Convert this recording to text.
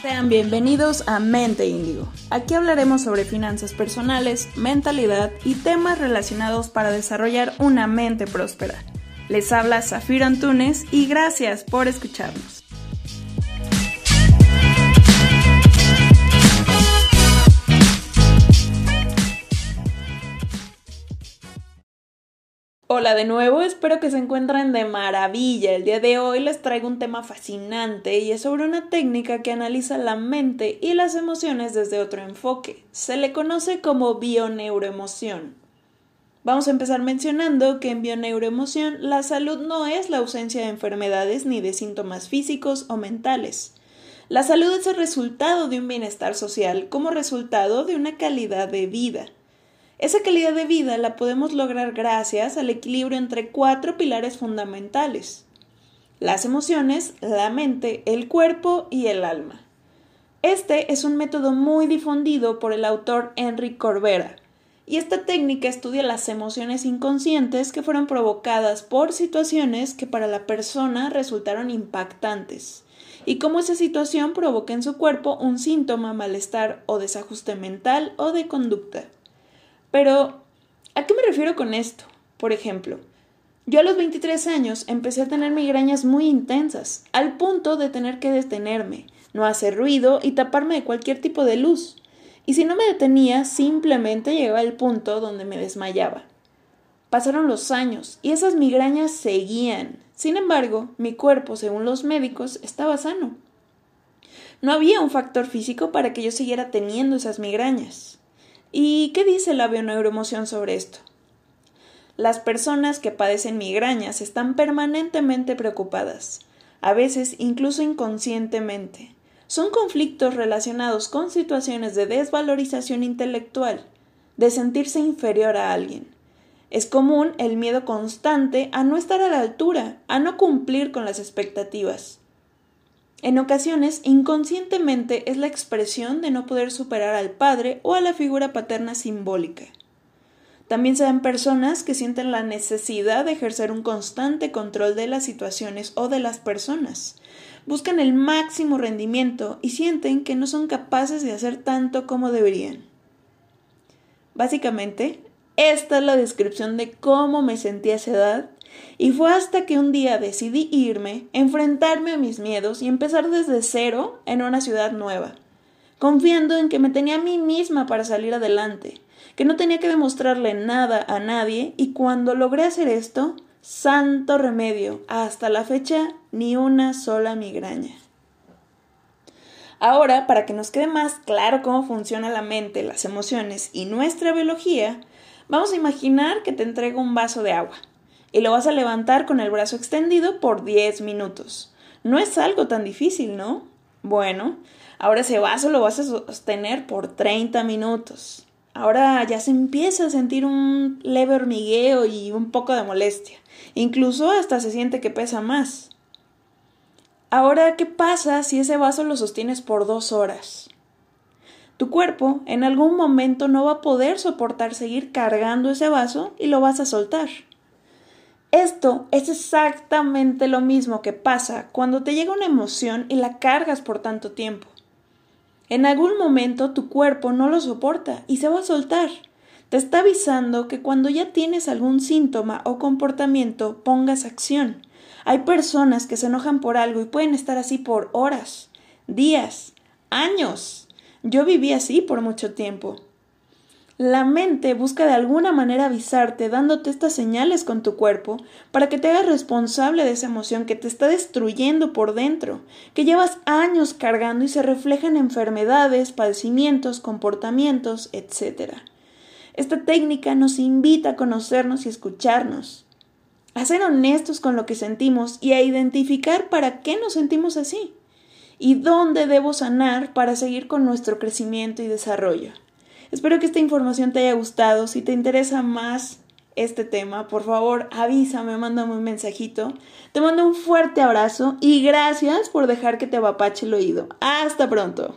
Sean bienvenidos a Mente Índigo. Aquí hablaremos sobre finanzas personales, mentalidad y temas relacionados para desarrollar una mente próspera. Les habla Zafiro Antunes y gracias por escucharnos. Hola de nuevo, espero que se encuentren de maravilla. El día de hoy les traigo un tema fascinante y es sobre una técnica que analiza la mente y las emociones desde otro enfoque. Se le conoce como bioneuroemoción. Vamos a empezar mencionando que en bioneuroemoción la salud no es la ausencia de enfermedades ni de síntomas físicos o mentales. La salud es el resultado de un bienestar social como resultado de una calidad de vida. Esa calidad de vida la podemos lograr gracias al equilibrio entre cuatro pilares fundamentales. Las emociones, la mente, el cuerpo y el alma. Este es un método muy difundido por el autor Enrique Corbera, y esta técnica estudia las emociones inconscientes que fueron provocadas por situaciones que para la persona resultaron impactantes, y cómo esa situación provoca en su cuerpo un síntoma, malestar o desajuste mental o de conducta. Pero, ¿a qué me refiero con esto? Por ejemplo, yo a los 23 años empecé a tener migrañas muy intensas, al punto de tener que detenerme, no hacer ruido y taparme de cualquier tipo de luz. Y si no me detenía, simplemente llegaba al punto donde me desmayaba. Pasaron los años y esas migrañas seguían. Sin embargo, mi cuerpo, según los médicos, estaba sano. No había un factor físico para que yo siguiera teniendo esas migrañas. ¿Y qué dice la bioneuroemoción sobre esto? Las personas que padecen migrañas están permanentemente preocupadas, a veces incluso inconscientemente. Son conflictos relacionados con situaciones de desvalorización intelectual, de sentirse inferior a alguien. Es común el miedo constante a no estar a la altura, a no cumplir con las expectativas. En ocasiones, inconscientemente es la expresión de no poder superar al padre o a la figura paterna simbólica. También se dan personas que sienten la necesidad de ejercer un constante control de las situaciones o de las personas. Buscan el máximo rendimiento y sienten que no son capaces de hacer tanto como deberían. Básicamente, esta es la descripción de cómo me sentí a esa edad y fue hasta que un día decidí irme, enfrentarme a mis miedos y empezar desde cero en una ciudad nueva, confiando en que me tenía a mí misma para salir adelante, que no tenía que demostrarle nada a nadie y cuando logré hacer esto, santo remedio, hasta la fecha ni una sola migraña. Ahora, para que nos quede más claro cómo funciona la mente, las emociones y nuestra biología, vamos a imaginar que te entrego un vaso de agua y lo vas a levantar con el brazo extendido por 10 minutos. No es algo tan difícil, ¿no? Bueno, ahora ese vaso lo vas a sostener por 30 minutos. Ahora ya se empieza a sentir un leve hormigueo y un poco de molestia. Incluso hasta se siente que pesa más. Ahora, ¿qué pasa si ese vaso lo sostienes por dos horas? Tu cuerpo en algún momento no va a poder soportar seguir cargando ese vaso y lo vas a soltar. Esto es exactamente lo mismo que pasa cuando te llega una emoción y la cargas por tanto tiempo. En algún momento tu cuerpo no lo soporta y se va a soltar. Te está avisando que cuando ya tienes algún síntoma o comportamiento pongas acción. Hay personas que se enojan por algo y pueden estar así por horas, días, años. Yo viví así por mucho tiempo. La mente busca de alguna manera avisarte dándote estas señales con tu cuerpo para que te hagas responsable de esa emoción que te está destruyendo por dentro, que llevas años cargando y se refleja en enfermedades, padecimientos, comportamientos, etc. Esta técnica nos invita a conocernos y escucharnos, a ser honestos con lo que sentimos y a identificar para qué nos sentimos así y dónde debo sanar para seguir con nuestro crecimiento y desarrollo. Espero que esta información te haya gustado. Si te interesa más este tema, por favor avísame, mándame un mensajito. Te mando un fuerte abrazo y gracias por dejar que te apapache el oído. Hasta pronto.